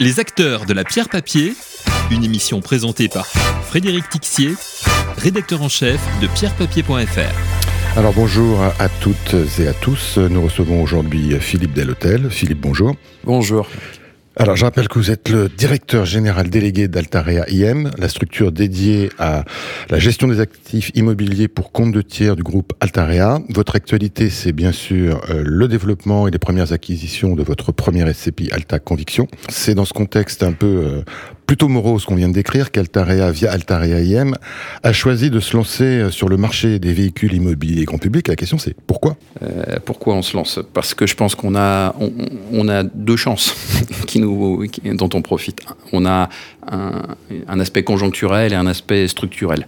Les acteurs de la pierre papier, une émission présentée par Frédéric Tixier, rédacteur en chef de pierrepapier.fr. Alors bonjour à toutes et à tous. Nous recevons aujourd'hui Philippe Delhotel. Philippe, bonjour. Bonjour. Alors, je rappelle que vous êtes le directeur général délégué d'Altarea IM, la structure dédiée à la gestion des actifs immobiliers pour compte de tiers du groupe Altarea. Votre actualité, c'est bien sûr euh, le développement et les premières acquisitions de votre première SCPI Alta Conviction. C'est dans ce contexte un peu euh, plutôt morose qu'on vient de décrire qu'Altarea, via Altarea IM, a choisi de se lancer euh, sur le marché des véhicules immobiliers grand public. La question, c'est pourquoi? Euh, Pourquoi on se lance? Parce que je pense qu'on a, on, a deux chances qui nous, dont on profite. On a un, aspect conjoncturel et un aspect structurel.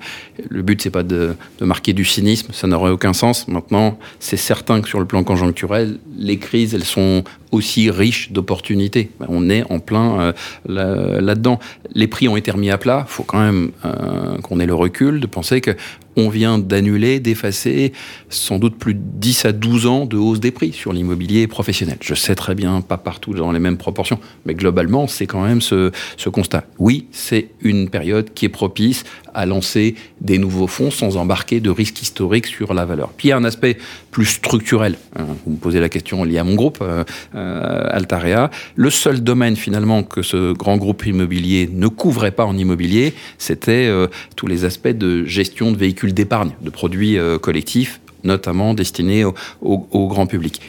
Le but, c'est pas de, de, marquer du cynisme, ça n'aurait aucun sens. Maintenant, c'est certain que sur le plan conjoncturel, les crises, elles sont aussi riches d'opportunités. Ben, on est en plein euh, là-dedans. les prix ont été remis à plat. Il faut quand même euh, qu'on ait le recul de penser que on vient d'annuler, d'effacer sans doute plus de 10 à 12 ans de hausse des prix sur l'immobilier professionnel. Je sais très bien, pas partout dans les mêmes proportions, mais globalement, c'est quand même ce, ce constat. Oui, c'est une période qui est propice à lancer des nouveaux fonds sans embarquer de risques historiques sur la valeur. Puis il y a un aspect plus structurel. Hein, vous me posez la question liée à mon groupe, euh, euh, Altarea. Le seul domaine finalement que ce grand groupe immobilier ne couvrait pas en immobilier, c'était euh, tous les aspects de gestion de véhicules d'épargne, de produits euh, collectifs, notamment destinés au, grand public.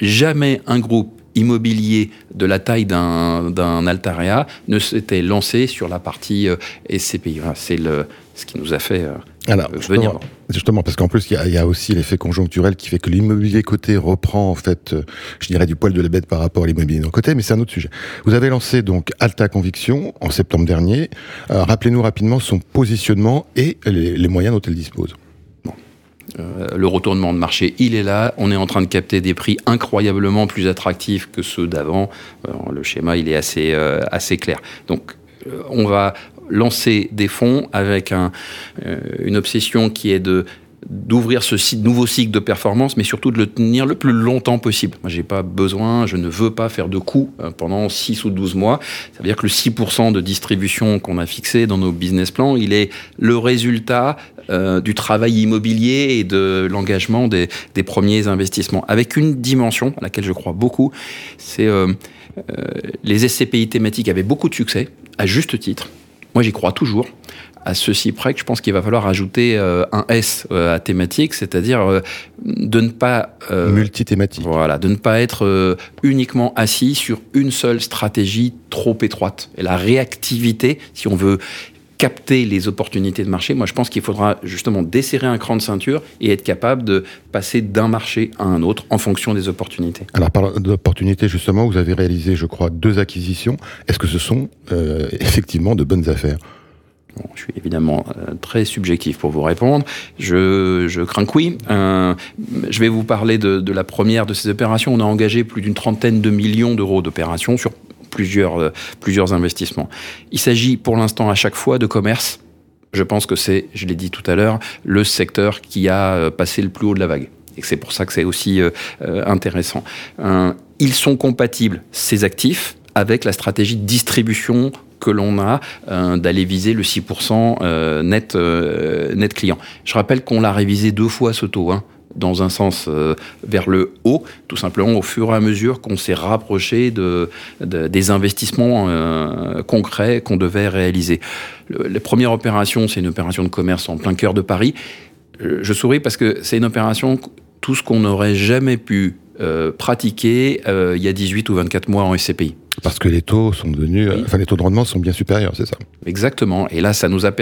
Jamais un groupe immobilier de la taille d'un Altarea ne s'était lancé sur la partie euh, SCPI. C'est ce qui nous a fait euh, Alors, venir. Justement, justement parce qu'en plus, il y, y, a aussi l'effet conjoncturel qui fait que l'immobilier coté reprend, en fait, euh, je dirais, du poil de la bête par rapport à l'immobilier non coté, mais c'est un autre sujet. Vous avez lancé donc Alta Conviction en septembre dernier. Euh, Rappelez-nous rapidement son positionnement et les, les moyens dont elle dispose. Euh, le retournement de marché, il est là. On est en train de capter des prix incroyablement plus attractifs que ceux d'avant. Euh, le schéma, il est assez, euh, assez clair. Donc, on va lancer des fonds avec un, une obsession qui est de d'ouvrir ce nouveau cycle de performance, mais surtout de le tenir le plus longtemps possible. Moi, j'ai pas besoin, je ne veux pas faire de coûts pendant 6 ou 12 mois. Ça veut dire que le 6% de distribution qu'on a fixé dans nos business plans, il est le résultat euh, du travail immobilier et de l'engagement des, premiers investissements. Avec une dimension à laquelle je crois beaucoup, c'est euh, euh, les SCPI thématiques avaient beaucoup de succès, à juste titre. Moi, j'y crois toujours à ceci près que je pense qu'il va falloir ajouter euh, un S euh, à thématique, c'est-à-dire euh, de ne pas multithématique. Voilà, de ne pas être uniquement assis sur une seule stratégie trop étroite. Et la réactivité, si on veut capter les opportunités de marché, moi je pense qu'il faudra justement desserrer un cran de ceinture et être capable de passer d'un marché à un autre en fonction des opportunités. Alors par d'opportunités justement, vous avez réalisé je crois deux acquisitions. Est-ce que ce sont euh, effectivement de bonnes affaires? Je suis évidemment euh, très subjectif pour vous répondre. Je, je crains que oui. Euh, je vais vous parler de, la première de ces opérations. On a engagé plus d'une trentaine de millions d'euros d'opérations sur plusieurs, euh, plusieurs investissements. Il s'agit pour l'instant à chaque fois de commerce. Je pense que c'est, je l'ai dit tout à l'heure, le secteur qui a passé le plus haut de la vague. Et c'est pour ça que c'est aussi intéressant. ils sont compatibles, ces actifs, avec la stratégie de distribution que l'on a euh, d'aller viser le 6% euh, net, euh, net client. Je rappelle qu'on l'a révisé deux fois ce taux. Hein dans un sens vers le haut, tout simplement au fur et à mesure qu'on s'est rapproché de, de, des investissements concrets qu'on devait réaliser. Le, la première opération, c'est une opération de commerce en plein cœur de Paris. Je, souris parce que c'est une opération, tout ce qu'on n'aurait jamais pu pratiquer il y a 18 ou 24 mois en SCPI. Parce que les taux sont devenus, oui. enfin les taux de rendement sont bien supérieurs, c'est ça Exactement. Et là, ça nous a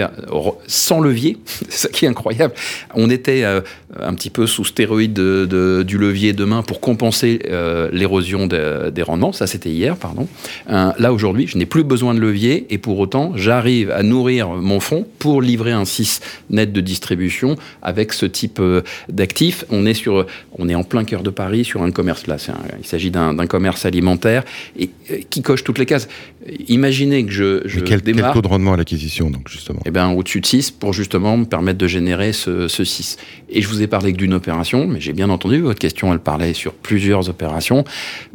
sans levier, c'est ça qui est incroyable. On était euh, un petit peu sous stéroïde de, de, du levier de main pour compenser euh, l'érosion de, des rendements. Ça, c'était hier, pardon. Euh, là, aujourd'hui, je n'ai plus besoin de levier et pour autant, j'arrive à nourrir mon fonds pour livrer un 6 net de distribution avec ce type d'actifs. On est sur, on est en plein cœur de Paris sur un commerce là. Un, il s'agit d'un commerce alimentaire et qui coche toutes les cases. Imaginez que je, je quel, démarre... Quel taux de rendement à l'acquisition, donc, justement? Eh bien, au-dessus de 6, pour justement me permettre de générer ce, ce 6. Et je vous ai parlé que d'une opération, mais j'ai bien entendu votre question, elle parlait sur plusieurs opérations.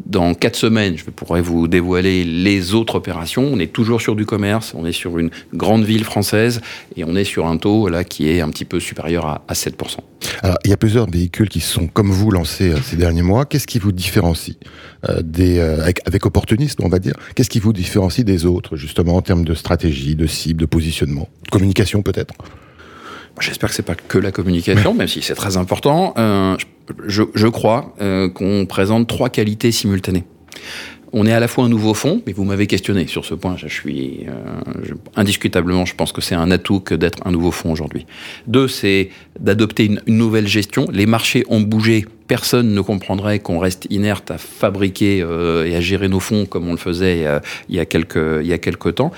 Dans 4 semaines, je pourrais vous dévoiler les autres opérations. On est toujours sur du commerce, on est sur une grande ville française, et on est sur un taux là qui est un petit peu supérieur à, à 7%. Alors, il y a plusieurs véhicules qui sont, comme vous, lancés euh, ces derniers mois. Qu'est-ce qui vous différencie euh, des, euh, avec, avec opportunisme, on va dire? Qu'est-ce qui vous différencie des autres, justement, en termes de stratégie, de cible, de positionnement, de communication peut-être? J'espère que c'est pas que la communication, même si c'est très important. Euh, je, je, crois qu'on présente trois qualités simultanées. On est à la fois un nouveau fonds, mais vous m'avez questionné sur ce point. Je suis euh, indiscutablement, je pense que c'est un atout que d'être un nouveau fonds aujourd'hui. Deux, c'est d'adopter une, nouvelle gestion. Les marchés ont bougé. Personne ne comprendrait qu'on reste inerte à fabriquer euh, et à gérer nos fonds comme on le faisait euh, il y a quelques il y a quelques temps.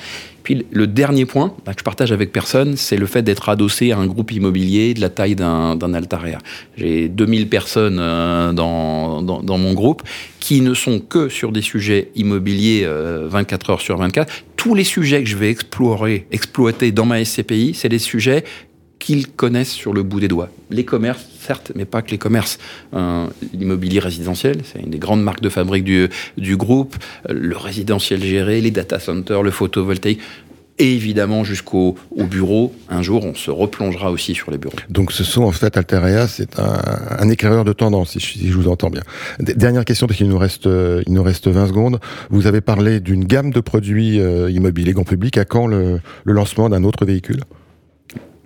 Puis le dernier point que je partage avec personne, c'est le fait d'être adossé à un groupe immobilier de la taille d'un Altarea. J'ai 2000 personnes euh, dans, dans, mon groupe qui ne sont que sur des sujets immobiliers euh, 24 heures sur 24. Tous les sujets que je vais explorer, exploiter dans ma SCPI, c'est des sujets qu'ils connaissent sur le bout des doigts. Les commerces, certes, mais pas que les commerces. Euh, L'immobilier résidentiel, c'est une des grandes marques de fabrique du, groupe. Le résidentiel géré, les data centers, le photovoltaïque. Et évidemment, jusqu'au au bureau, un jour, on se replongera aussi sur les bureaux. Donc, ce sont en fait, Alterea, c'est un, un, éclaireur de tendance, si je, vous entends bien. Dernière question, parce qu'il nous reste, euh, il nous reste 20 secondes. Vous avez parlé d'une gamme de produits euh, immobiliers grand public. À quand le lancement d'un autre véhicule?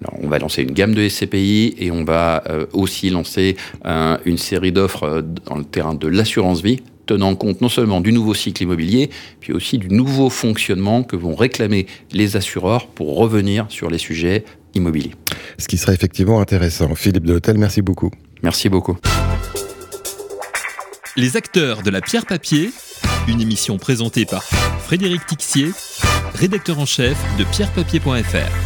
Alors, on va lancer une gamme de SCPI et on va euh, aussi lancer euh, une série d'offres euh, dans le terrain de l'assurance vie, tenant compte non seulement du nouveau cycle immobilier, puis aussi du nouveau fonctionnement que vont réclamer les assureurs pour revenir sur les sujets immobiliers. Ce qui serait effectivement intéressant. Philippe de l'Hôtel, merci beaucoup. Merci beaucoup. Les acteurs de la pierre papier, une émission présentée par Frédéric Tixier, rédacteur en chef de pierrepapier.fr.